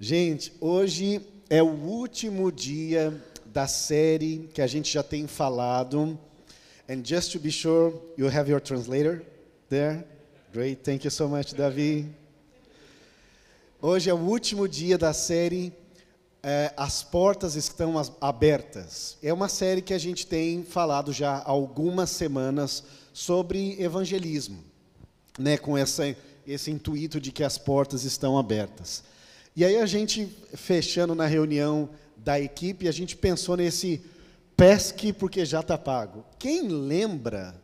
Gente, hoje é o último dia da série que a gente já tem falado. And just to be sure, you have your translator there. Great, thank you so much, Davi. Hoje é o último dia da série é, As Portas Estão Abertas. É uma série que a gente tem falado já há algumas semanas sobre evangelismo, né, com essa, esse intuito de que as portas estão abertas. E aí a gente, fechando na reunião da equipe, a gente pensou nesse pesque porque já está pago. Quem lembra,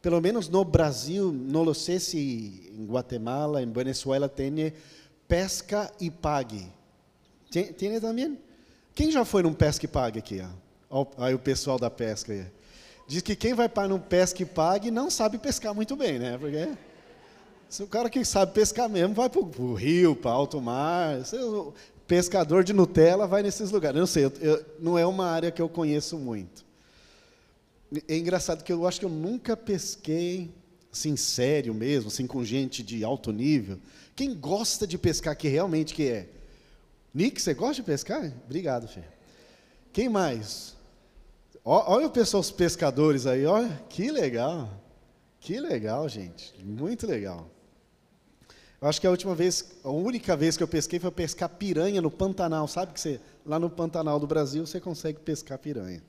pelo menos no Brasil, não sei se em Guatemala, em Venezuela tem pesca e pague. Tem, tem também? Quem já foi num pesca e pague aqui? Ó? Aí o pessoal da pesca aí. Diz que quem vai para um pesca e pague não sabe pescar muito bem, né? Porque se o cara que sabe pescar mesmo vai para o rio, para alto mar. Pescador de Nutella vai nesses lugares. Eu não sei, eu, eu, não é uma área que eu conheço muito. É engraçado que eu acho que eu nunca pesquei, assim, sério mesmo, assim, com gente de alto nível. Quem gosta de pescar que realmente que é? Nick, você gosta de pescar? Obrigado, filho. Quem mais? Olha o pessoal, os pescadores aí, olha, que legal. Que legal, gente. Muito legal. Eu acho que a última vez, a única vez que eu pesquei foi pescar piranha no Pantanal. Sabe que você, lá no Pantanal do Brasil, você consegue pescar piranha.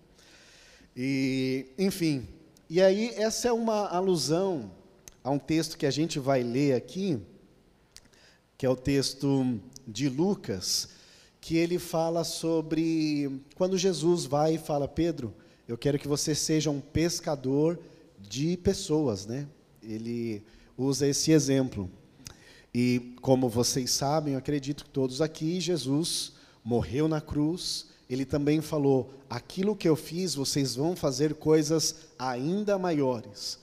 E, enfim, e aí essa é uma alusão a um texto que a gente vai ler aqui, que é o texto de Lucas, que ele fala sobre quando Jesus vai e fala, Pedro, eu quero que você seja um pescador de pessoas, né? Ele usa esse exemplo. E como vocês sabem, eu acredito que todos aqui, Jesus morreu na cruz, ele também falou: aquilo que eu fiz, vocês vão fazer coisas ainda maiores.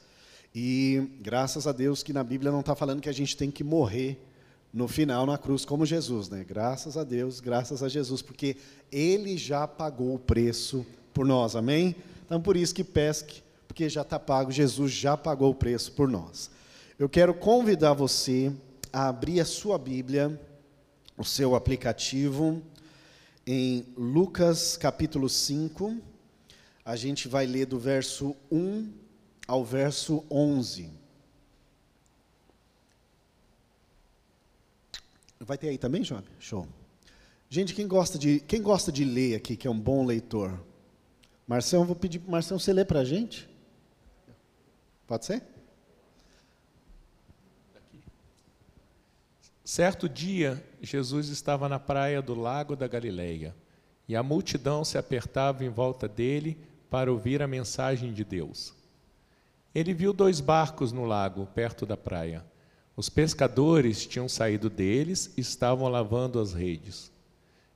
E graças a Deus que na Bíblia não está falando que a gente tem que morrer no final na cruz como Jesus, né? Graças a Deus, graças a Jesus, porque Ele já pagou o preço por nós, amém? Então por isso que pesque, porque já está pago, Jesus já pagou o preço por nós. Eu quero convidar você a abrir a sua Bíblia, o seu aplicativo, em Lucas capítulo 5. A gente vai ler do verso 1 ao verso 11. Vai ter aí também, Job? Show. Gente, quem gosta de, quem gosta de ler aqui, que é um bom leitor? Marcelo, vou pedir Marcelo você ler para a gente. Pode ser? Certo dia, Jesus estava na praia do lago da Galileia, e a multidão se apertava em volta dele para ouvir a mensagem de Deus. Ele viu dois barcos no lago, perto da praia. Os pescadores tinham saído deles e estavam lavando as redes.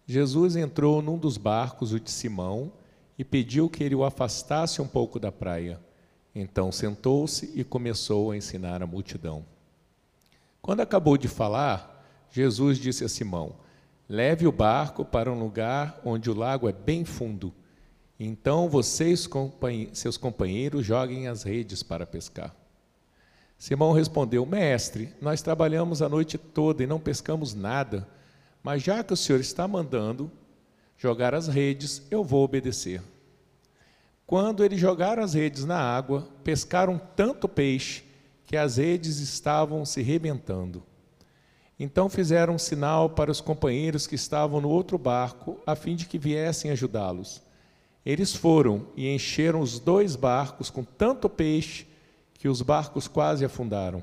Jesus entrou num dos barcos, o de Simão, e pediu que ele o afastasse um pouco da praia. Então sentou-se e começou a ensinar a multidão. Quando acabou de falar, Jesus disse a Simão: Leve o barco para um lugar onde o lago é bem fundo. Então você e seus companheiros joguem as redes para pescar. Simão respondeu: Mestre, nós trabalhamos a noite toda e não pescamos nada, mas já que o senhor está mandando jogar as redes, eu vou obedecer. Quando eles jogaram as redes na água, pescaram tanto peixe que as redes estavam se rebentando. Então fizeram um sinal para os companheiros que estavam no outro barco, a fim de que viessem ajudá-los. Eles foram e encheram os dois barcos com tanto peixe que os barcos quase afundaram.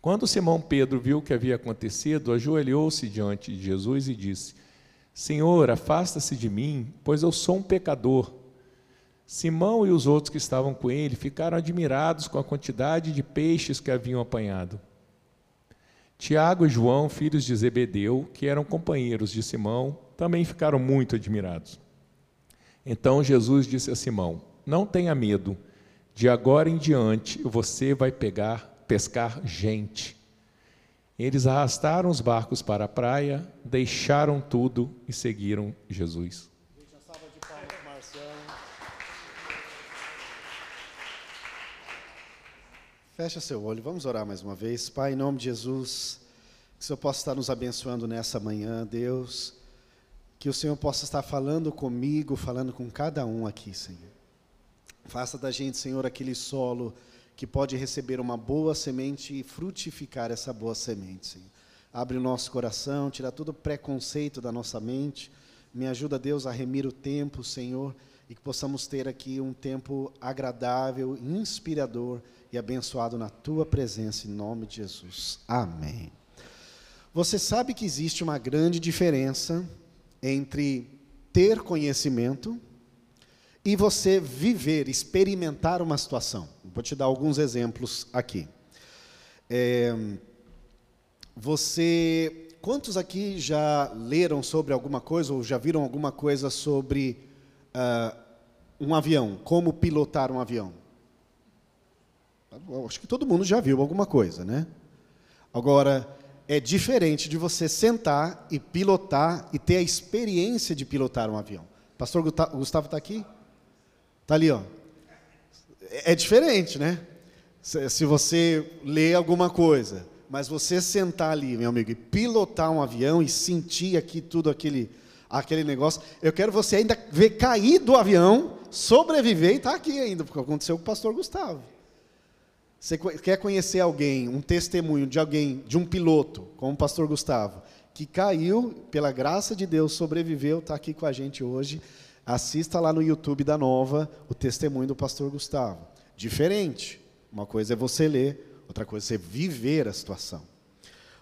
Quando Simão Pedro viu o que havia acontecido, ajoelhou-se diante de Jesus e disse: Senhor, afasta-se de mim, pois eu sou um pecador. Simão e os outros que estavam com ele ficaram admirados com a quantidade de peixes que haviam apanhado. Tiago e João, filhos de Zebedeu, que eram companheiros de Simão, também ficaram muito admirados. Então Jesus disse a Simão: Não tenha medo, de agora em diante você vai pegar, pescar gente. Eles arrastaram os barcos para a praia, deixaram tudo e seguiram Jesus. Fecha seu olho, vamos orar mais uma vez. Pai, em nome de Jesus, Que o Senhor possa estar nos abençoando nessa manhã, Deus. Que o Senhor possa estar falando comigo, falando com cada um aqui, Senhor. Faça da gente, Senhor, aquele solo que pode receber uma boa semente e frutificar essa boa semente, Senhor. Abre o nosso coração, tira todo o preconceito da nossa mente. Me ajuda, Deus, a remir o tempo, Senhor, e que possamos ter aqui um tempo agradável, inspirador e abençoado na tua presença, em nome de Jesus. Amém. Você sabe que existe uma grande diferença entre ter conhecimento e você viver, experimentar uma situação. Vou te dar alguns exemplos aqui. É, você, quantos aqui já leram sobre alguma coisa ou já viram alguma coisa sobre uh, um avião, como pilotar um avião? Acho que todo mundo já viu alguma coisa, né? Agora, é diferente de você sentar e pilotar e ter a experiência de pilotar um avião. Pastor Gustavo está aqui? Está ali, ó. É diferente, né? Se você lê alguma coisa, mas você sentar ali, meu amigo, e pilotar um avião e sentir aqui tudo aquele, aquele negócio, eu quero você ainda ver cair do avião, sobreviver e estar tá aqui ainda, porque aconteceu com o pastor Gustavo. Você quer conhecer alguém, um testemunho de alguém, de um piloto, como o pastor Gustavo, que caiu, pela graça de Deus, sobreviveu, está aqui com a gente hoje. Assista lá no YouTube da Nova o testemunho do pastor Gustavo. Diferente. Uma coisa é você ler, outra coisa é viver a situação.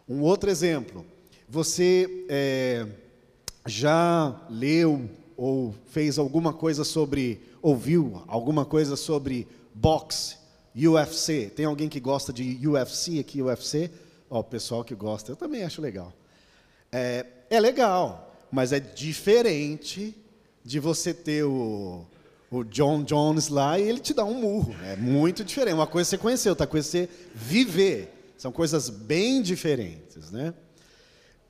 Um outro exemplo. Você é, já leu ou fez alguma coisa sobre, ouviu alguma coisa sobre boxe, UFC? Tem alguém que gosta de UFC aqui, UFC? Ó, o pessoal que gosta, eu também acho legal. É, é legal, mas é diferente de você ter o, o John Jones lá e ele te dá um murro. É muito diferente. Uma coisa você conheceu, outra coisa você viver. São coisas bem diferentes, né?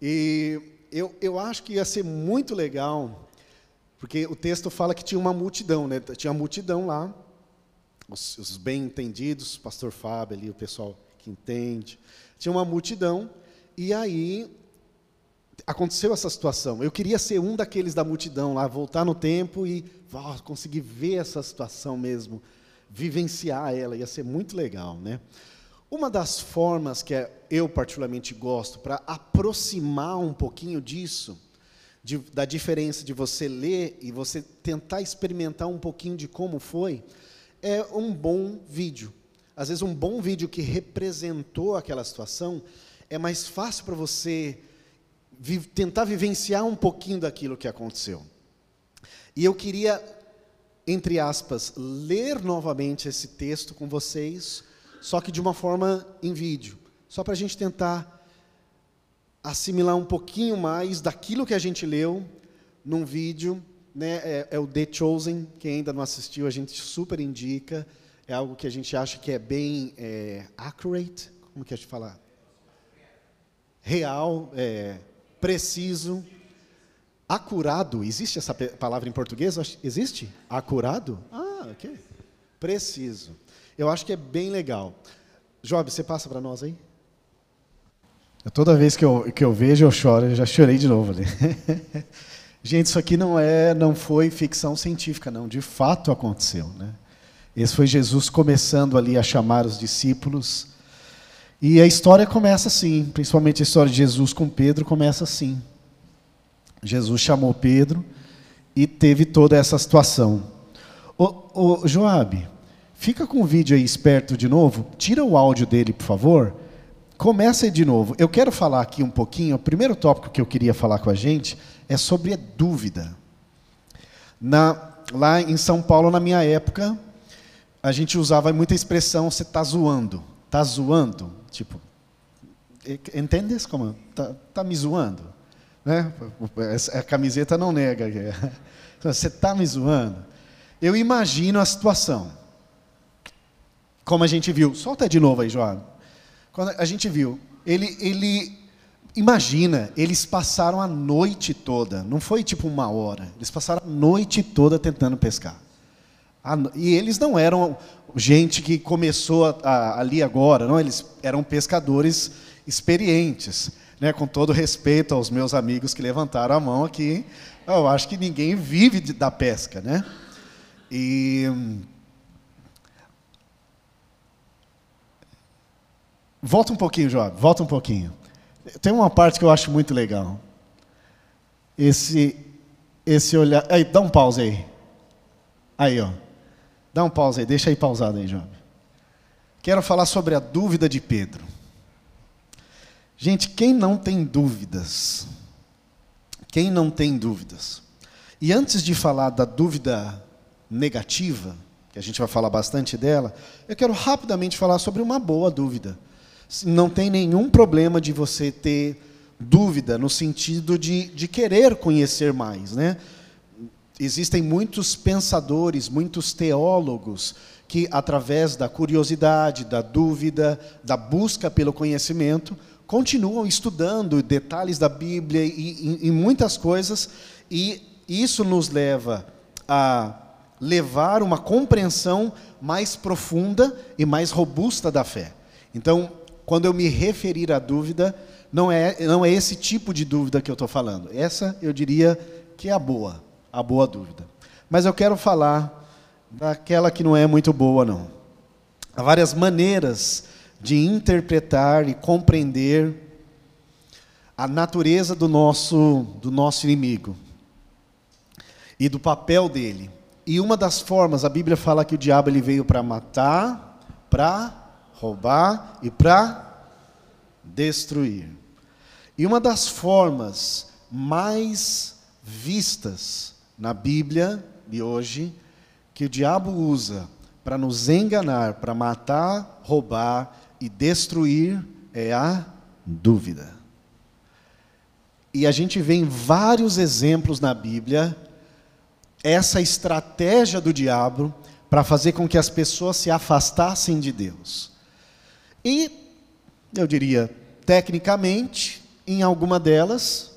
E eu, eu acho que ia ser muito legal, porque o texto fala que tinha uma multidão, né? Tinha uma multidão lá, os, os bem entendidos, pastor Fábio ali, o pessoal que entende. Tinha uma multidão, e aí aconteceu essa situação. Eu queria ser um daqueles da multidão lá, voltar no tempo e oh, conseguir ver essa situação mesmo, vivenciar ela, ia ser muito legal, né? Uma das formas que eu particularmente gosto para aproximar um pouquinho disso, de, da diferença de você ler e você tentar experimentar um pouquinho de como foi, é um bom vídeo. Às vezes um bom vídeo que representou aquela situação é mais fácil para você vi, tentar vivenciar um pouquinho daquilo que aconteceu. E eu queria, entre aspas, ler novamente esse texto com vocês, só que de uma forma em vídeo, só para a gente tentar assimilar um pouquinho mais daquilo que a gente leu num vídeo. Né, é, é, o The Chosen, quem ainda não assistiu, a gente super indica. É algo que a gente acha que é bem é, accurate, como que a gente fala? Real, é, preciso, acurado. Existe essa palavra em português? Existe? Acurado? Ah, ok. Preciso. Eu acho que é bem legal. Job, você passa para nós aí? Toda vez que eu, que eu vejo, eu choro. Eu já chorei de novo ali. Gente, isso aqui não é, não foi ficção científica, não. De fato aconteceu, né? Esse foi Jesus começando ali a chamar os discípulos e a história começa assim, principalmente a história de Jesus com Pedro começa assim. Jesus chamou Pedro e teve toda essa situação. Ô, ô, Joab, fica com o vídeo aí esperto de novo, tira o áudio dele, por favor. Começa aí de novo. Eu quero falar aqui um pouquinho, o primeiro tópico que eu queria falar com a gente é sobre a dúvida. Na, lá em São Paulo, na minha época, a gente usava muita expressão, você está zoando. Está zoando? Tipo, entendes como? Tá, tá me zoando? Né? A camiseta não nega. Você está me zoando? Eu imagino a situação. Como a gente viu. Solta de novo aí, João. Quando a gente viu, ele, ele imagina, eles passaram a noite toda, não foi tipo uma hora, eles passaram a noite toda tentando pescar. E eles não eram gente que começou a, a, ali agora, não, eles eram pescadores experientes. né, com todo respeito aos meus amigos que levantaram a mão aqui, eu acho que ninguém vive de, da pesca, né? E volta um pouquinho, Job, volta um pouquinho. Tem uma parte que eu acho muito legal. Esse esse olhar, aí, dá um pause aí. Aí, ó. Dá um pause aí, deixa aí pausado aí, Job. Quero falar sobre a dúvida de Pedro. Gente, quem não tem dúvidas? Quem não tem dúvidas? E antes de falar da dúvida negativa, que a gente vai falar bastante dela, eu quero rapidamente falar sobre uma boa dúvida. Não tem nenhum problema de você ter dúvida no sentido de, de querer conhecer mais. Né? Existem muitos pensadores, muitos teólogos que, através da curiosidade, da dúvida, da busca pelo conhecimento, continuam estudando detalhes da Bíblia e, e, e muitas coisas, e isso nos leva a levar uma compreensão mais profunda e mais robusta da fé. Então, quando eu me referir à dúvida, não é, não é esse tipo de dúvida que eu estou falando. Essa eu diria que é a boa, a boa dúvida. Mas eu quero falar daquela que não é muito boa, não. Há várias maneiras de interpretar e compreender a natureza do nosso, do nosso inimigo e do papel dele. E uma das formas, a Bíblia fala que o diabo ele veio para matar, para roubar e para destruir. E uma das formas mais vistas na Bíblia de hoje, que o diabo usa para nos enganar, para matar, roubar e destruir, é a dúvida. E a gente vê em vários exemplos na Bíblia essa estratégia do diabo para fazer com que as pessoas se afastassem de Deus. E, eu diria, tecnicamente, em alguma delas,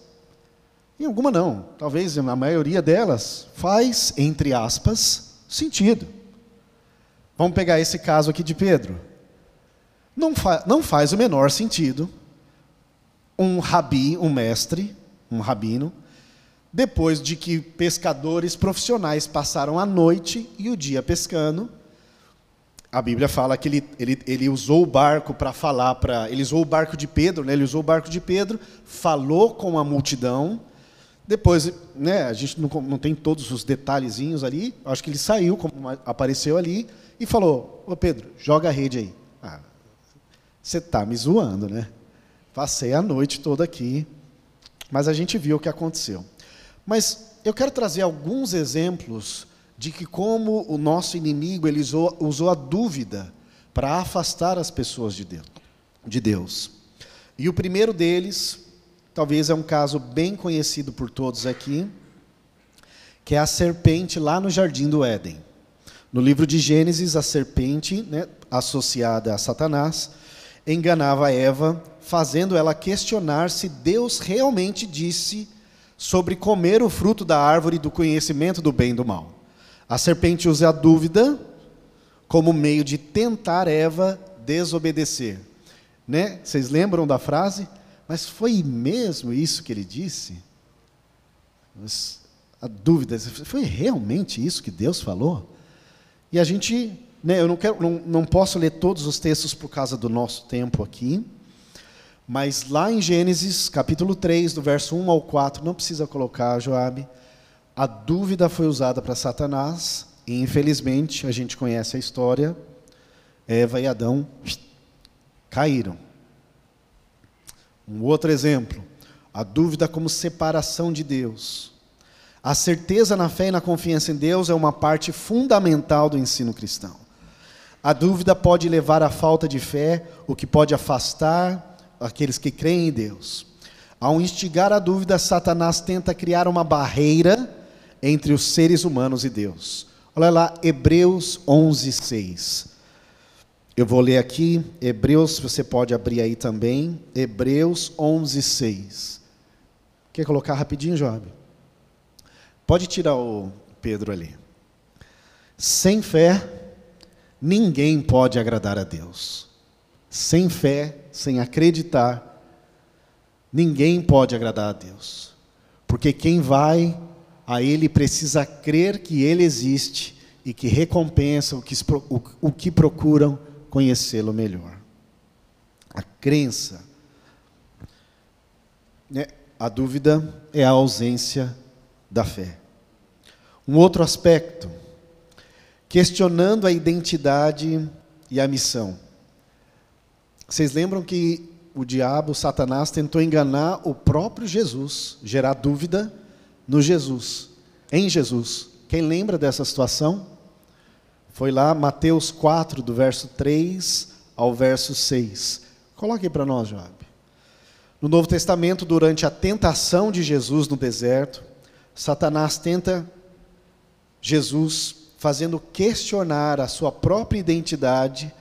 em alguma não, talvez na maioria delas, faz, entre aspas, sentido. Vamos pegar esse caso aqui de Pedro. Não, fa não faz o menor sentido um rabi, um mestre, um rabino, depois de que pescadores profissionais passaram a noite e o dia pescando, a Bíblia fala que ele, ele, ele usou o barco para falar para. Ele usou o barco de Pedro, né? ele usou o barco de Pedro, falou com a multidão. Depois, né, a gente não, não tem todos os detalhezinhos ali, acho que ele saiu, como apareceu ali, e falou: Ô Pedro, joga a rede aí. Ah, você está me zoando, né? Passei a noite toda aqui, mas a gente viu o que aconteceu. Mas eu quero trazer alguns exemplos de que como o nosso inimigo ele usou, usou a dúvida para afastar as pessoas de Deus, de Deus. E o primeiro deles, talvez é um caso bem conhecido por todos aqui, que é a serpente lá no jardim do Éden. No livro de Gênesis, a serpente, né, associada a Satanás, enganava Eva, fazendo ela questionar se Deus realmente disse sobre comer o fruto da árvore do conhecimento do bem e do mal. A serpente usa a dúvida como meio de tentar Eva desobedecer. Né? Vocês lembram da frase? Mas foi mesmo isso que ele disse? A dúvida, foi realmente isso que Deus falou? E a gente, né, eu não, quero, não, não posso ler todos os textos por causa do nosso tempo aqui, mas lá em Gênesis, capítulo 3, do verso 1 ao 4, não precisa colocar, Joabe, a dúvida foi usada para Satanás, e infelizmente a gente conhece a história. Eva e Adão caíram. Um outro exemplo, a dúvida como separação de Deus. A certeza na fé e na confiança em Deus é uma parte fundamental do ensino cristão. A dúvida pode levar à falta de fé, o que pode afastar aqueles que creem em Deus. Ao instigar a dúvida, Satanás tenta criar uma barreira entre os seres humanos e Deus. Olha lá, Hebreus 11, 6. Eu vou ler aqui, Hebreus, você pode abrir aí também, Hebreus 11, 6. Quer colocar rapidinho, Job? Pode tirar o Pedro ali. Sem fé, ninguém pode agradar a Deus. Sem fé, sem acreditar, Ninguém pode agradar a Deus, porque quem vai a Ele precisa crer que Ele existe e que recompensa o que, o, o que procuram conhecê-lo melhor. A crença. Né? A dúvida é a ausência da fé. Um outro aspecto, questionando a identidade e a missão. Vocês lembram que o diabo, Satanás, tentou enganar o próprio Jesus, gerar dúvida no Jesus, em Jesus. Quem lembra dessa situação? Foi lá Mateus 4, do verso 3 ao verso 6. Coloque para nós, Joab. No Novo Testamento, durante a tentação de Jesus no deserto, Satanás tenta Jesus fazendo questionar a sua própria identidade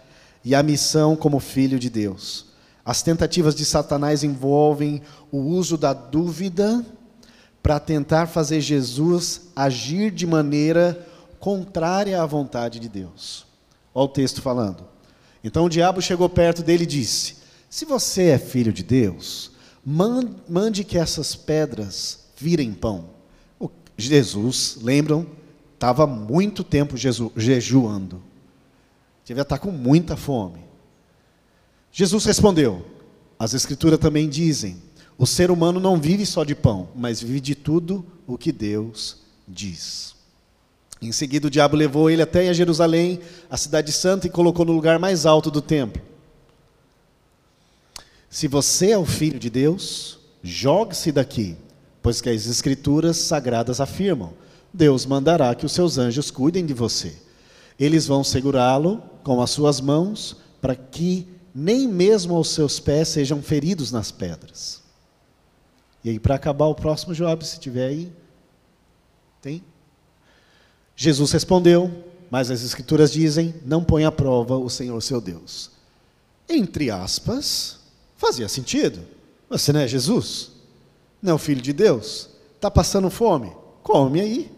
e a missão como filho de Deus. As tentativas de Satanás envolvem o uso da dúvida para tentar fazer Jesus agir de maneira contrária à vontade de Deus. Olha o texto falando. Então o diabo chegou perto dele e disse: Se você é filho de Deus, mande que essas pedras virem pão. Jesus, lembram, estava muito tempo jeju jejuando. Devia estar com muita fome. Jesus respondeu: As Escrituras também dizem: o ser humano não vive só de pão, mas vive de tudo o que Deus diz. Em seguida, o diabo levou ele até a Jerusalém, a cidade santa, e colocou no lugar mais alto do templo. Se você é o filho de Deus, jogue-se daqui, pois que as Escrituras sagradas afirmam: Deus mandará que os seus anjos cuidem de você. Eles vão segurá-lo com as suas mãos, para que nem mesmo os seus pés sejam feridos nas pedras. E aí, para acabar o próximo Joab, se tiver aí, tem? Jesus respondeu, mas as Escrituras dizem: não põe à prova o Senhor seu Deus. Entre aspas, fazia sentido. Você não é Jesus? Não é o Filho de Deus? Está passando fome? Come aí.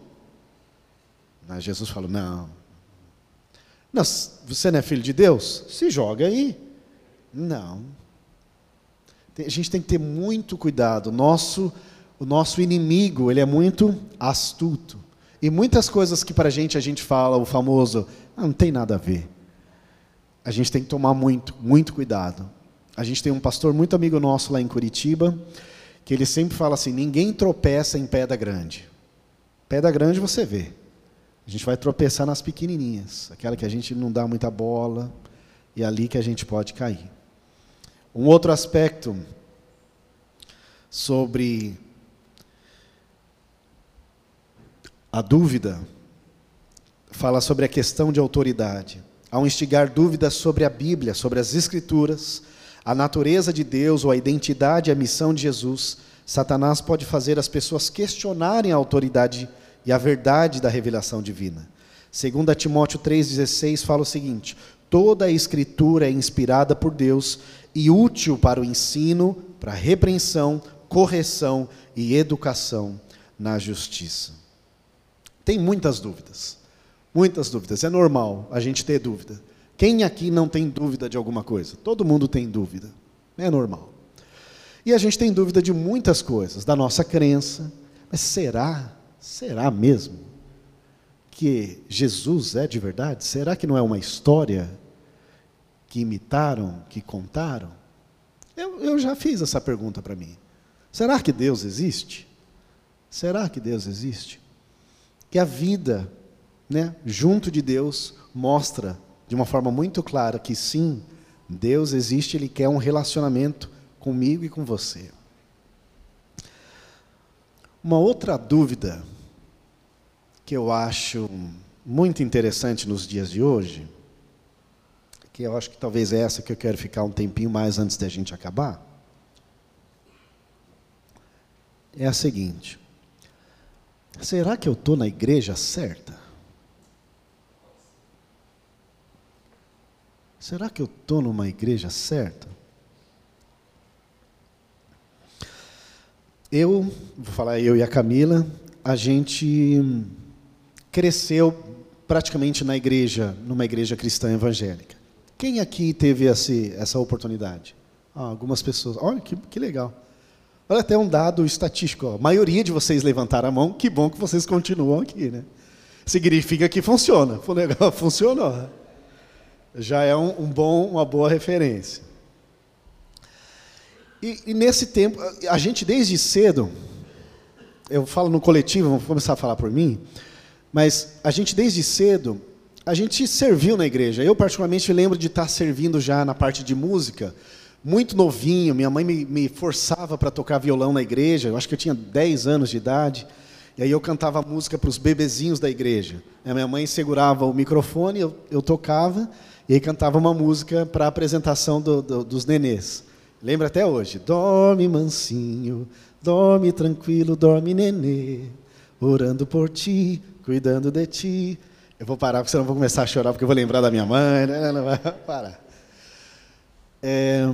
Mas Jesus falou: não. não. Você não é filho de Deus? Se joga aí. Não. A gente tem que ter muito cuidado. Nosso, o nosso inimigo, ele é muito astuto. E muitas coisas que para a gente a gente fala, o famoso, ah, não tem nada a ver. A gente tem que tomar muito, muito cuidado. A gente tem um pastor muito amigo nosso lá em Curitiba, que ele sempre fala assim: ninguém tropeça em pedra grande. Pedra grande você vê. A gente vai tropeçar nas pequenininhas, aquela que a gente não dá muita bola, e é ali que a gente pode cair. Um outro aspecto sobre a dúvida fala sobre a questão de autoridade. Ao instigar dúvidas sobre a Bíblia, sobre as Escrituras, a natureza de Deus ou a identidade e a missão de Jesus, Satanás pode fazer as pessoas questionarem a autoridade e a verdade da revelação divina. Segundo Timóteo 3,16 fala o seguinte: toda a escritura é inspirada por Deus e útil para o ensino, para a repreensão, correção e educação na justiça. Tem muitas dúvidas. Muitas dúvidas. É normal a gente ter dúvida. Quem aqui não tem dúvida de alguma coisa? Todo mundo tem dúvida. É normal. E a gente tem dúvida de muitas coisas, da nossa crença. Mas será Será mesmo que Jesus é de verdade? Será que não é uma história que imitaram, que contaram? Eu, eu já fiz essa pergunta para mim. Será que Deus existe? Será que Deus existe? Que a vida, né, junto de Deus, mostra de uma forma muito clara que sim, Deus existe, Ele quer um relacionamento comigo e com você. Uma outra dúvida que eu acho muito interessante nos dias de hoje, que eu acho que talvez é essa que eu quero ficar um tempinho mais antes da gente acabar, é a seguinte: será que eu estou na igreja certa? Será que eu estou numa igreja certa? Eu, vou falar eu e a Camila, a gente cresceu praticamente na igreja, numa igreja cristã evangélica. Quem aqui teve esse, essa oportunidade? Ah, algumas pessoas. Olha que, que legal. Olha até um dado estatístico. Ó. A maioria de vocês levantaram a mão, que bom que vocês continuam aqui. Né? Significa que funciona. Funcionou. Já é um, um bom, uma boa referência. E, e, nesse tempo, a gente desde cedo, eu falo no coletivo, vou começar a falar por mim, mas a gente desde cedo, a gente serviu na igreja. Eu particularmente lembro de estar servindo já na parte de música, muito novinho, minha mãe me, me forçava para tocar violão na igreja, eu acho que eu tinha 10 anos de idade, e aí eu cantava música para os bebezinhos da igreja. A minha mãe segurava o microfone, eu, eu tocava, e aí cantava uma música para a apresentação do, do, dos nenês. Lembra até hoje. Dorme mansinho, dorme tranquilo, dorme nenê, orando por ti, cuidando de ti. Eu vou parar, porque senão eu vou começar a chorar, porque eu vou lembrar da minha mãe. Não, não parar. É,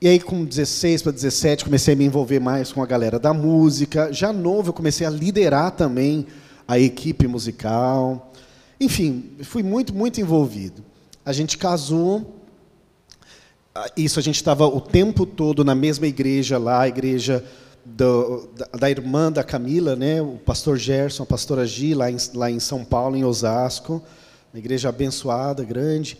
e aí, com 16 para 17, comecei a me envolver mais com a galera da música. Já novo, eu comecei a liderar também a equipe musical. Enfim, fui muito, muito envolvido. A gente casou. Isso, a gente estava o tempo todo na mesma igreja lá, a igreja do, da, da, irmã da Camila, né, o pastor Gerson, a pastora Gi, lá em, lá em São Paulo, em Osasco. Uma igreja abençoada, grande.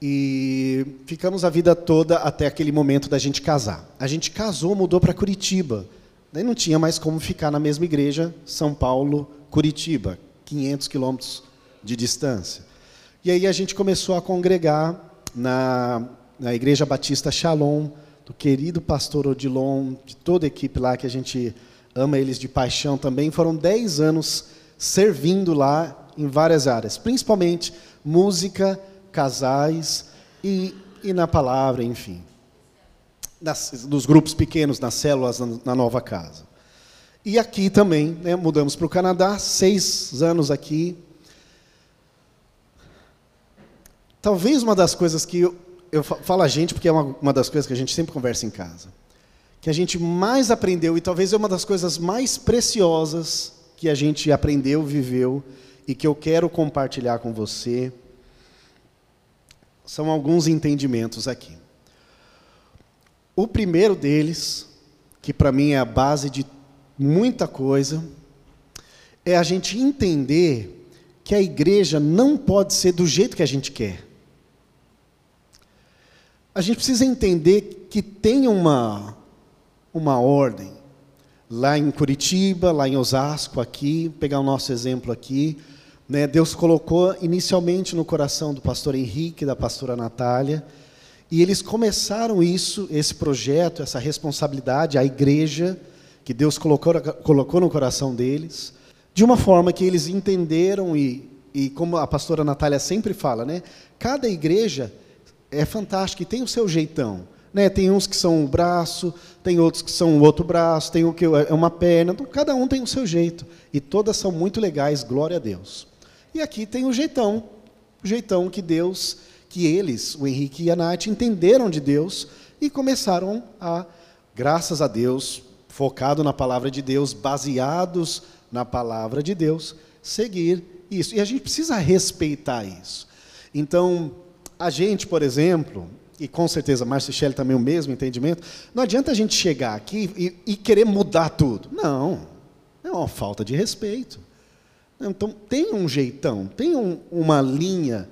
E ficamos a vida toda até aquele momento da gente casar. A gente casou, mudou para Curitiba. Daí não tinha mais como ficar na mesma igreja, São Paulo, Curitiba, 500 quilômetros de distância. E aí a gente começou a congregar na, na Igreja Batista Shalom, do querido pastor Odilon, de toda a equipe lá, que a gente ama eles de paixão também. Foram 10 anos servindo lá em várias áreas, principalmente música, casais e, e na palavra, enfim. Nas, dos grupos pequenos, nas células, na, na nova casa. E aqui também, né, mudamos para o Canadá, seis anos aqui. Talvez uma das coisas que eu falo a gente, porque é uma, uma das coisas que a gente sempre conversa em casa, que a gente mais aprendeu, e talvez é uma das coisas mais preciosas que a gente aprendeu, viveu, e que eu quero compartilhar com você, são alguns entendimentos aqui. O primeiro deles, que para mim é a base de muita coisa, é a gente entender que a igreja não pode ser do jeito que a gente quer. A gente precisa entender que tem uma, uma ordem. Lá em Curitiba, lá em Osasco, aqui, pegar o nosso exemplo aqui, né, Deus colocou inicialmente no coração do pastor Henrique e da pastora Natália, e eles começaram isso, esse projeto, essa responsabilidade, a igreja, que Deus colocou, colocou no coração deles, de uma forma que eles entenderam e, e como a pastora Natália sempre fala, né, cada igreja é fantástica e tem o seu jeitão. Né? Tem uns que são um braço, tem outros que são o outro braço, tem o que é uma perna, então, cada um tem o seu jeito. E todas são muito legais, glória a Deus. E aqui tem o jeitão, o jeitão que Deus, que eles, o Henrique e a Nath, entenderam de Deus e começaram a, graças a Deus, focado na palavra de Deus, baseados na palavra de Deus, seguir isso. E a gente precisa respeitar isso. Então, a gente, por exemplo, e com certeza a Márcia Shelley também o mesmo entendimento, não adianta a gente chegar aqui e, e querer mudar tudo. Não, é uma falta de respeito. Então, tem um jeitão, tem um, uma linha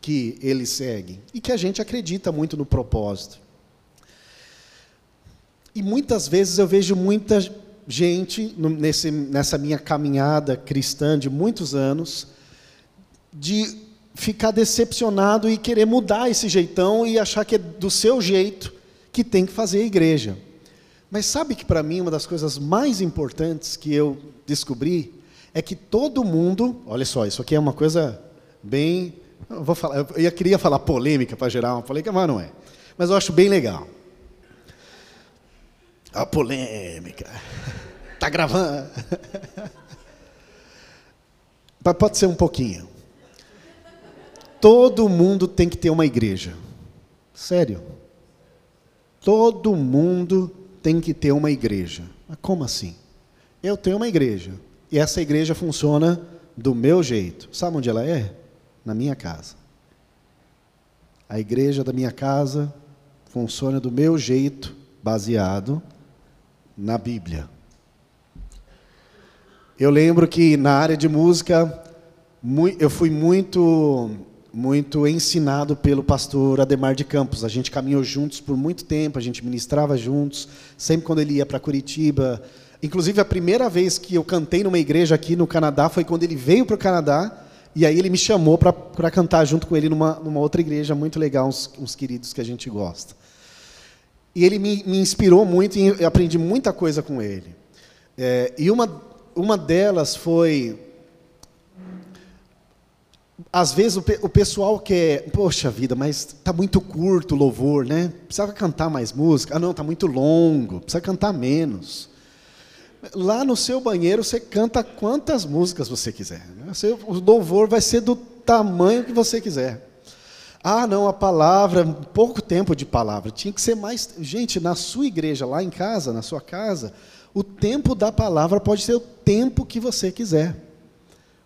que ele segue e que a gente acredita muito no propósito. E muitas vezes eu vejo muita gente nesse, nessa minha caminhada cristã de muitos anos de ficar decepcionado e querer mudar esse jeitão e achar que é do seu jeito que tem que fazer a igreja. Mas sabe que para mim uma das coisas mais importantes que eu descobri é que todo mundo, olha só, isso aqui é uma coisa bem, eu vou falar, eu queria falar polêmica para gerar uma polêmica, mas não é. Mas eu acho bem legal. A polêmica. Tá gravando. Pode ser um pouquinho. Todo mundo tem que ter uma igreja. Sério. Todo mundo tem que ter uma igreja. Mas como assim? Eu tenho uma igreja. E essa igreja funciona do meu jeito. Sabe onde ela é? Na minha casa. A igreja da minha casa funciona do meu jeito, baseado na Bíblia. Eu lembro que na área de música eu fui muito muito ensinado pelo pastor Ademar de Campos. A gente caminhou juntos por muito tempo, a gente ministrava juntos, sempre quando ele ia para Curitiba. Inclusive, a primeira vez que eu cantei numa igreja aqui no Canadá foi quando ele veio para o Canadá, e aí ele me chamou para cantar junto com ele numa, numa outra igreja muito legal, uns, uns queridos que a gente gosta. E ele me, me inspirou muito e eu aprendi muita coisa com ele. É, e uma, uma delas foi às vezes o, o pessoal quer, poxa vida, mas está muito curto o louvor, né? Precisava cantar mais música. Ah, não, está muito longo, precisa cantar menos. Lá no seu banheiro você canta quantas músicas você quiser. Né? O louvor vai ser do tamanho que você quiser. Ah, não, a palavra, pouco tempo de palavra. Tinha que ser mais. Gente, na sua igreja, lá em casa, na sua casa, o tempo da palavra pode ser o tempo que você quiser.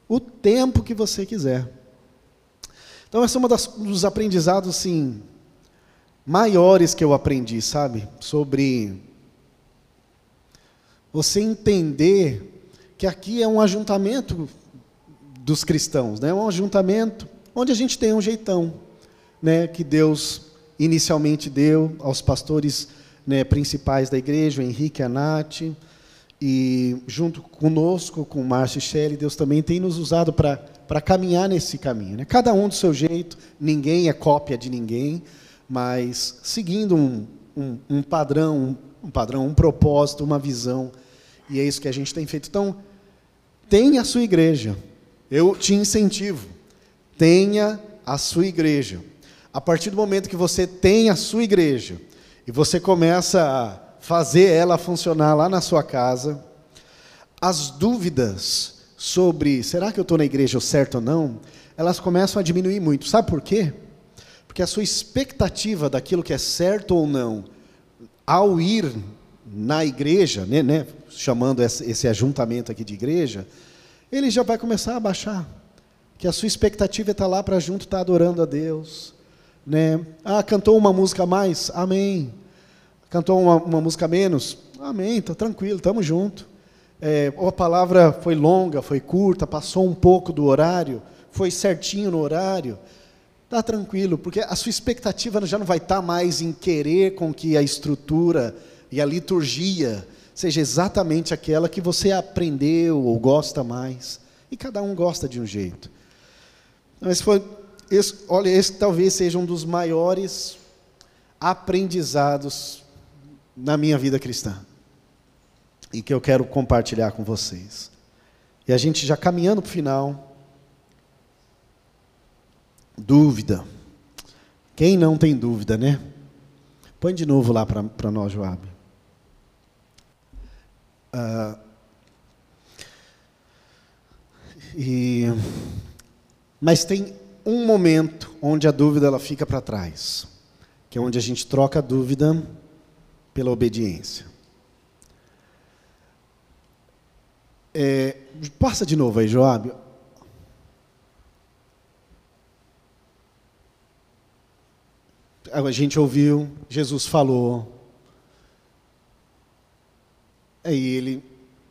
O tempo que você quiser. Então, esse é um dos aprendizados, assim, maiores que eu aprendi, sabe? Sobre você entender que aqui é um ajuntamento dos cristãos, né? um ajuntamento onde a gente tem um jeitão, né? que Deus inicialmente deu aos pastores né, principais da igreja, o Henrique a Nath, e junto conosco, com o Márcio e Shelley, Deus também tem nos usado para para caminhar nesse caminho. Né? Cada um do seu jeito, ninguém é cópia de ninguém, mas seguindo um, um, um padrão, um, padrão, um propósito, uma visão. E é isso que a gente tem feito. Então, tenha a sua igreja. Eu te incentivo. Tenha a sua igreja. A partir do momento que você tem a sua igreja e você começa a fazer ela funcionar lá na sua casa, as dúvidas sobre será que eu estou na igreja certo ou não, elas começam a diminuir muito. Sabe por quê? Porque a sua expectativa daquilo que é certo ou não, ao ir na igreja, né, né, chamando esse, ajuntamento aqui de igreja, ele já vai começar a baixar. Que a sua expectativa estar lá para junto estar adorando a Deus. Né? Ah, cantou uma música a mais? Amém. Cantou uma, uma música a menos? Amém, está tranquilo, estamos juntos é, ou a palavra foi longa, foi curta, passou um pouco do horário, foi certinho no horário, está tranquilo, porque a sua expectativa já não vai estar tá mais em querer com que a estrutura e a liturgia seja exatamente aquela que você aprendeu ou gosta mais. E cada um gosta de um jeito. Mas foi, esse, olha, esse talvez seja um dos maiores aprendizados na minha vida cristã e que eu quero compartilhar com vocês. E a gente já caminhando para o final. Dúvida. Quem não tem dúvida, né? Põe de novo lá para nós, Joab. Ah, e, mas tem um momento onde a dúvida ela fica para trás, que é onde a gente troca a dúvida pela obediência. É, passa de novo aí, Joab. A gente ouviu, Jesus falou. Aí ele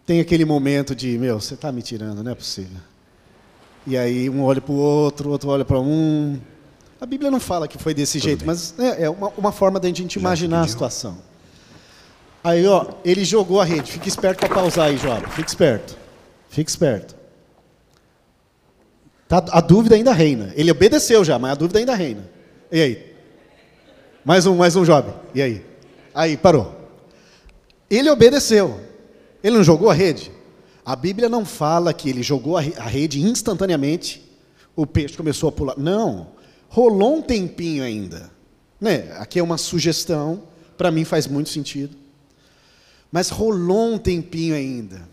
tem aquele momento de, meu, você está me tirando, não é possível. E aí um olha para o outro, outro olha para um. A Bíblia não fala que foi desse Tudo jeito, bem. mas é, é uma, uma, forma da gente imaginar a situação. Aí, ó, ele jogou a rede. Fique esperto para pausar aí, Joab. Fique esperto. Fique esperto. Tá, a dúvida ainda reina. Ele obedeceu já, mas a dúvida ainda reina. E aí? Mais um, mais um Job. E aí? Aí, parou. Ele obedeceu. Ele não jogou a rede? A Bíblia não fala que ele jogou a rede instantaneamente, o peixe começou a pular. Não. Rolou um tempinho ainda. Né? Aqui é uma sugestão, para mim faz muito sentido. Mas rolou um tempinho ainda.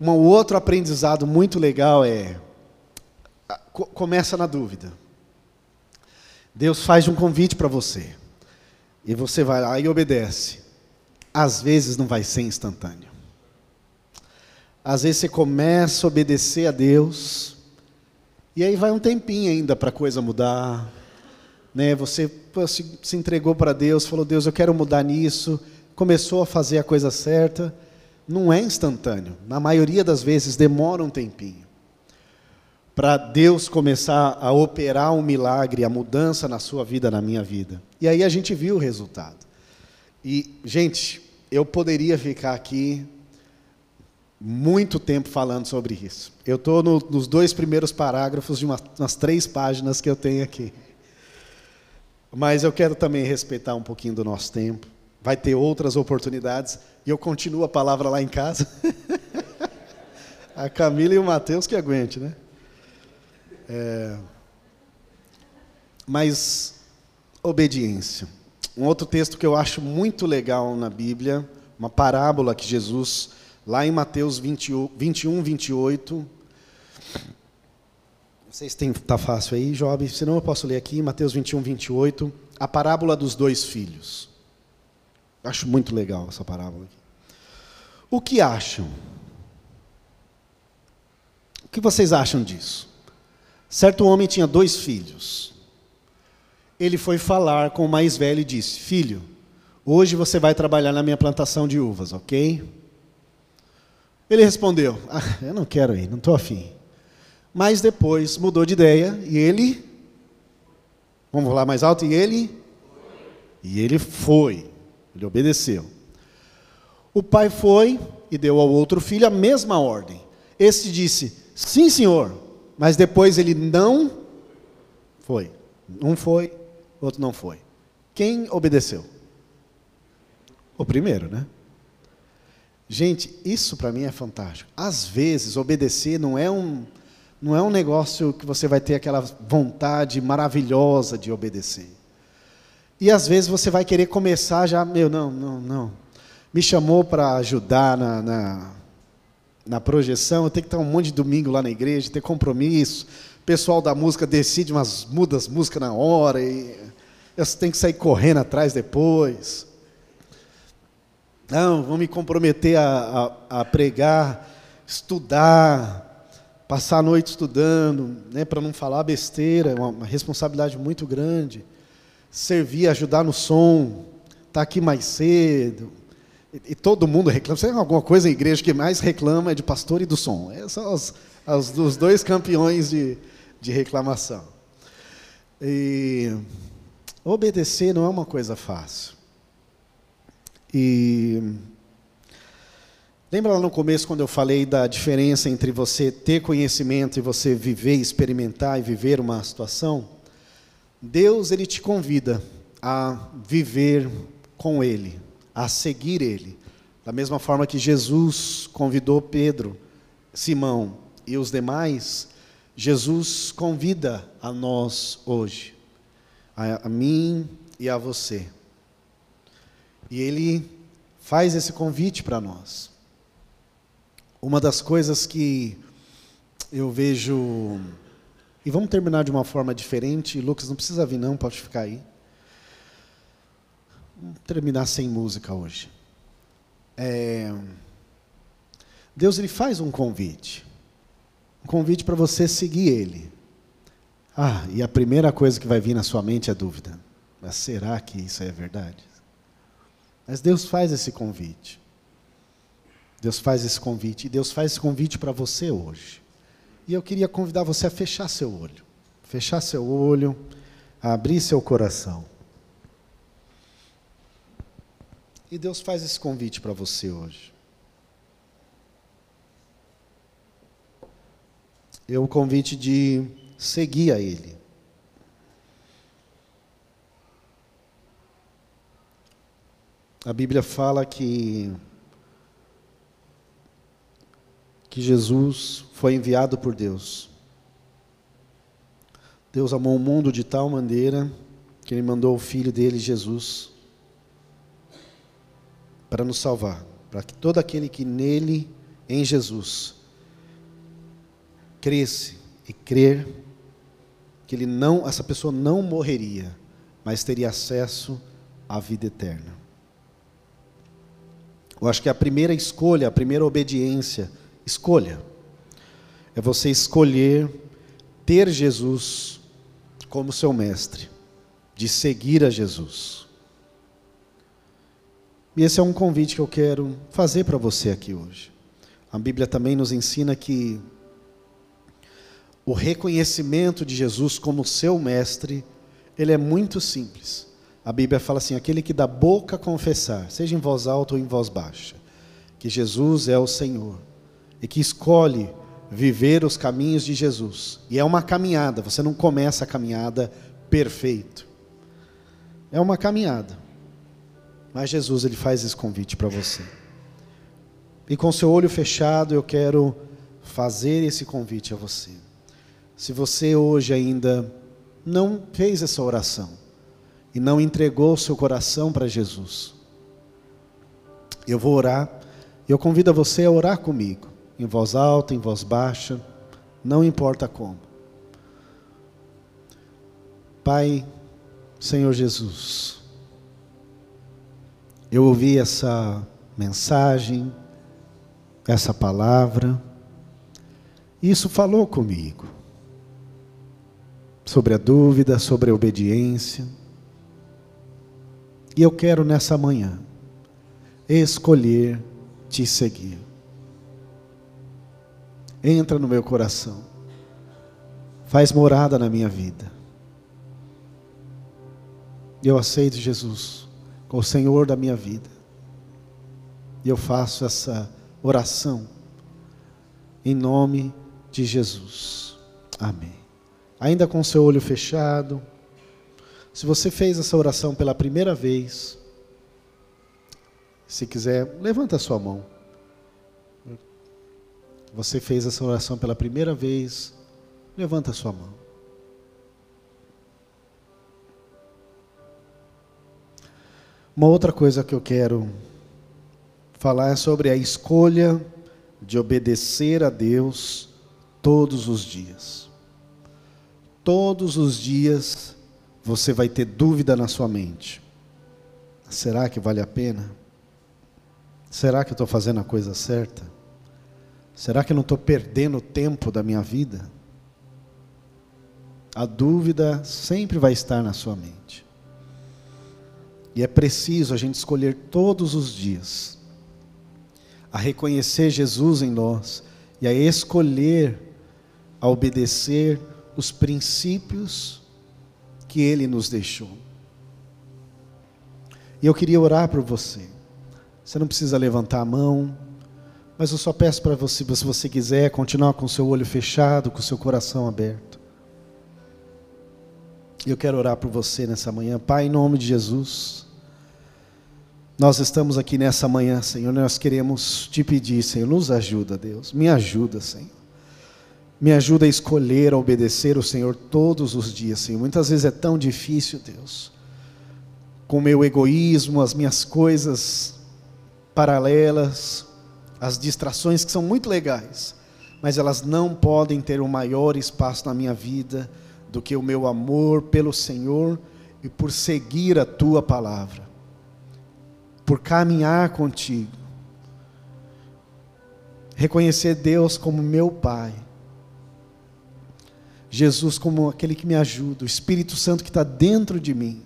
Um outro aprendizado muito legal é começa na dúvida. Deus faz um convite para você. E você vai lá e obedece. Às vezes não vai ser instantâneo. Às vezes você começa a obedecer a Deus, e aí vai um tempinho ainda para a coisa mudar. Né? Você se entregou para Deus, falou: Deus, eu quero mudar nisso, começou a fazer a coisa certa, não é instantâneo. Na maioria das vezes demora um tempinho. Para Deus começar a operar um milagre, a mudança na sua vida, na minha vida. E aí a gente viu o resultado. E, gente, eu poderia ficar aqui muito tempo falando sobre isso. Eu estou no, nos dois primeiros parágrafos de uma, umas três páginas que eu tenho aqui. Mas eu quero também respeitar um pouquinho do nosso tempo. Vai ter outras oportunidades. E eu continuo a palavra lá em casa. a Camila e o Mateus que aguente, né? É... Mas, obediência. Um outro texto que eu acho muito legal na Bíblia, uma parábola que Jesus, lá em Mateus 21, 28. Não sei se está fácil aí, Job, senão eu posso ler aqui, Mateus 21, 28, a parábola dos dois filhos. Acho muito legal essa parábola aqui. O que acham? O que vocês acham disso? Certo homem tinha dois filhos ele foi falar com o mais velho e disse: Filho, hoje você vai trabalhar na minha plantação de uvas, ok? Ele respondeu: ah, Eu não quero ir, não estou afim. Mas depois mudou de ideia e ele. Vamos falar mais alto? E ele? E ele foi. Ele obedeceu. O pai foi e deu ao outro filho a mesma ordem. Esse disse: Sim, senhor. Mas depois ele não foi. Um foi, outro não foi. Quem obedeceu? O primeiro, né? Gente, isso para mim é fantástico. Às vezes, obedecer não é um não é um negócio que você vai ter aquela vontade maravilhosa de obedecer. E às vezes você vai querer começar já, meu, não, não, não. Me chamou para ajudar na, na, na, projeção, eu tenho que estar um monte de domingo lá na igreja, ter compromisso. O pessoal da música decide umas mudas música na hora e você tem que sair correndo atrás depois. Não, vou me comprometer a, a, a pregar, estudar, passar a noite estudando, né, para não falar besteira, é uma, uma, responsabilidade muito grande. Servir, ajudar no som, tá aqui mais cedo. E, e todo mundo reclama. Você tem alguma coisa na igreja que mais reclama é de pastor e do som. Esses são os, os, os dois campeões de, de reclamação. E Obedecer não é uma coisa fácil. E lembra lá no começo quando eu falei da diferença entre você ter conhecimento e você viver, experimentar e viver uma situação? Deus ele te convida a viver com ele, a seguir ele. Da mesma forma que Jesus convidou Pedro, Simão e os demais, Jesus convida a nós hoje a, a mim e a você. E ele faz esse convite para nós. Uma das coisas que eu vejo. E vamos terminar de uma forma diferente. Lucas, não precisa vir, não, pode ficar aí. Vamos terminar sem música hoje. É... Deus ele faz um convite. Um convite para você seguir Ele. Ah, e a primeira coisa que vai vir na sua mente é a dúvida. Mas será que isso é verdade? Mas Deus faz esse convite. Deus faz esse convite. E Deus faz esse convite para você hoje. E eu queria convidar você a fechar seu olho. Fechar seu olho, a abrir seu coração. E Deus faz esse convite para você hoje. É o convite de seguia ele. A Bíblia fala que que Jesus foi enviado por Deus. Deus amou o mundo de tal maneira que ele mandou o filho dele, Jesus, para nos salvar, para que todo aquele que nele, em Jesus, cresce e crer que ele não, essa pessoa não morreria, mas teria acesso à vida eterna. Eu acho que a primeira escolha, a primeira obediência, escolha, é você escolher ter Jesus como seu mestre, de seguir a Jesus. E esse é um convite que eu quero fazer para você aqui hoje. A Bíblia também nos ensina que o reconhecimento de Jesus como seu mestre, ele é muito simples. A Bíblia fala assim: aquele que da boca confessar, seja em voz alta ou em voz baixa, que Jesus é o Senhor e que escolhe viver os caminhos de Jesus. E é uma caminhada, você não começa a caminhada perfeito. É uma caminhada. Mas Jesus ele faz esse convite para você. E com seu olho fechado, eu quero fazer esse convite a você. Se você hoje ainda não fez essa oração e não entregou seu coração para Jesus, eu vou orar. e Eu convido você a orar comigo, em voz alta, em voz baixa, não importa como. Pai, Senhor Jesus, eu ouvi essa mensagem, essa palavra, isso falou comigo sobre a dúvida, sobre a obediência. E eu quero nessa manhã escolher te seguir. Entra no meu coração, faz morada na minha vida. Eu aceito Jesus com o Senhor da minha vida. E eu faço essa oração em nome de Jesus. Amém. Ainda com seu olho fechado, se você fez essa oração pela primeira vez, se quiser, levanta a sua mão. Você fez essa oração pela primeira vez, levanta a sua mão. Uma outra coisa que eu quero falar é sobre a escolha de obedecer a Deus todos os dias. Todos os dias você vai ter dúvida na sua mente. Será que vale a pena? Será que eu estou fazendo a coisa certa? Será que eu não estou perdendo o tempo da minha vida? A dúvida sempre vai estar na sua mente. E é preciso a gente escolher todos os dias a reconhecer Jesus em nós e a escolher a obedecer os princípios que ele nos deixou. E eu queria orar por você. Você não precisa levantar a mão, mas eu só peço para você, se você quiser, continuar com o seu olho fechado, com o seu coração aberto. Eu quero orar por você nessa manhã. Pai, em nome de Jesus. Nós estamos aqui nessa manhã, Senhor, nós queremos te pedir, Senhor, nos ajuda, Deus, me ajuda, Senhor. Me ajuda a escolher, a obedecer o Senhor todos os dias, Senhor. Muitas vezes é tão difícil, Deus, com meu egoísmo, as minhas coisas paralelas, as distrações que são muito legais, mas elas não podem ter um maior espaço na minha vida do que o meu amor pelo Senhor e por seguir a tua palavra por caminhar contigo. Reconhecer Deus como meu Pai. Jesus como aquele que me ajuda, o Espírito Santo que está dentro de mim.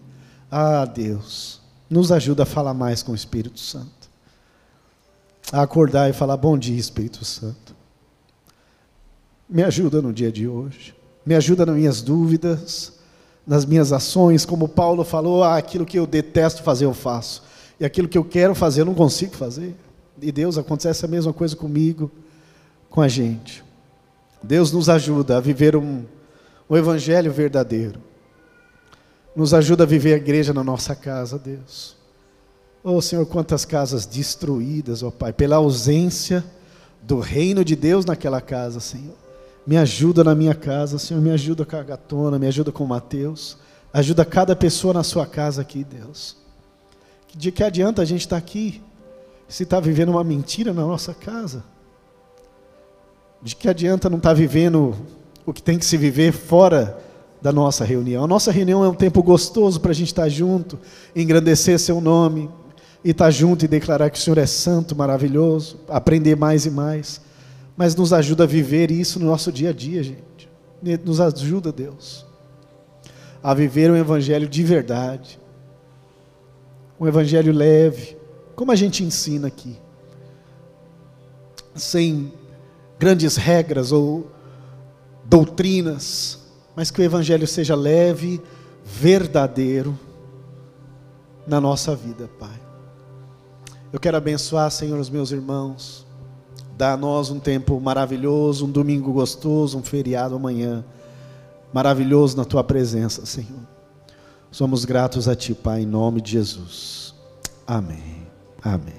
Ah, Deus, nos ajuda a falar mais com o Espírito Santo. A acordar e falar: Bom dia, Espírito Santo. Me ajuda no dia de hoje. Me ajuda nas minhas dúvidas, nas minhas ações. Como Paulo falou: ah, aquilo que eu detesto fazer, eu faço. E aquilo que eu quero fazer, eu não consigo fazer. E Deus, acontece a mesma coisa comigo, com a gente. Deus nos ajuda a viver um, um evangelho verdadeiro. Nos ajuda a viver a igreja na nossa casa, Deus. Oh Senhor, quantas casas destruídas, ó oh, Pai, pela ausência do reino de Deus naquela casa, Senhor. Me ajuda na minha casa, Senhor, me ajuda com a gatona, me ajuda com o Mateus. Ajuda cada pessoa na sua casa aqui, Deus. De que adianta a gente estar aqui se está vivendo uma mentira na nossa casa? De que adianta não estar vivendo o que tem que se viver fora da nossa reunião? A nossa reunião é um tempo gostoso para a gente estar junto, engrandecer seu nome, e estar junto e declarar que o Senhor é santo, maravilhoso, aprender mais e mais. Mas nos ajuda a viver isso no nosso dia a dia, gente. Nos ajuda, Deus, a viver um evangelho de verdade um evangelho leve, como a gente ensina aqui, sem grandes regras ou doutrinas, mas que o Evangelho seja leve, verdadeiro na nossa vida, Pai. Eu quero abençoar, Senhor, os meus irmãos. Dá a nós um tempo maravilhoso, um domingo gostoso, um feriado amanhã. Maravilhoso na tua presença, Senhor. Somos gratos a ti, Pai, em nome de Jesus. Amém. Amém.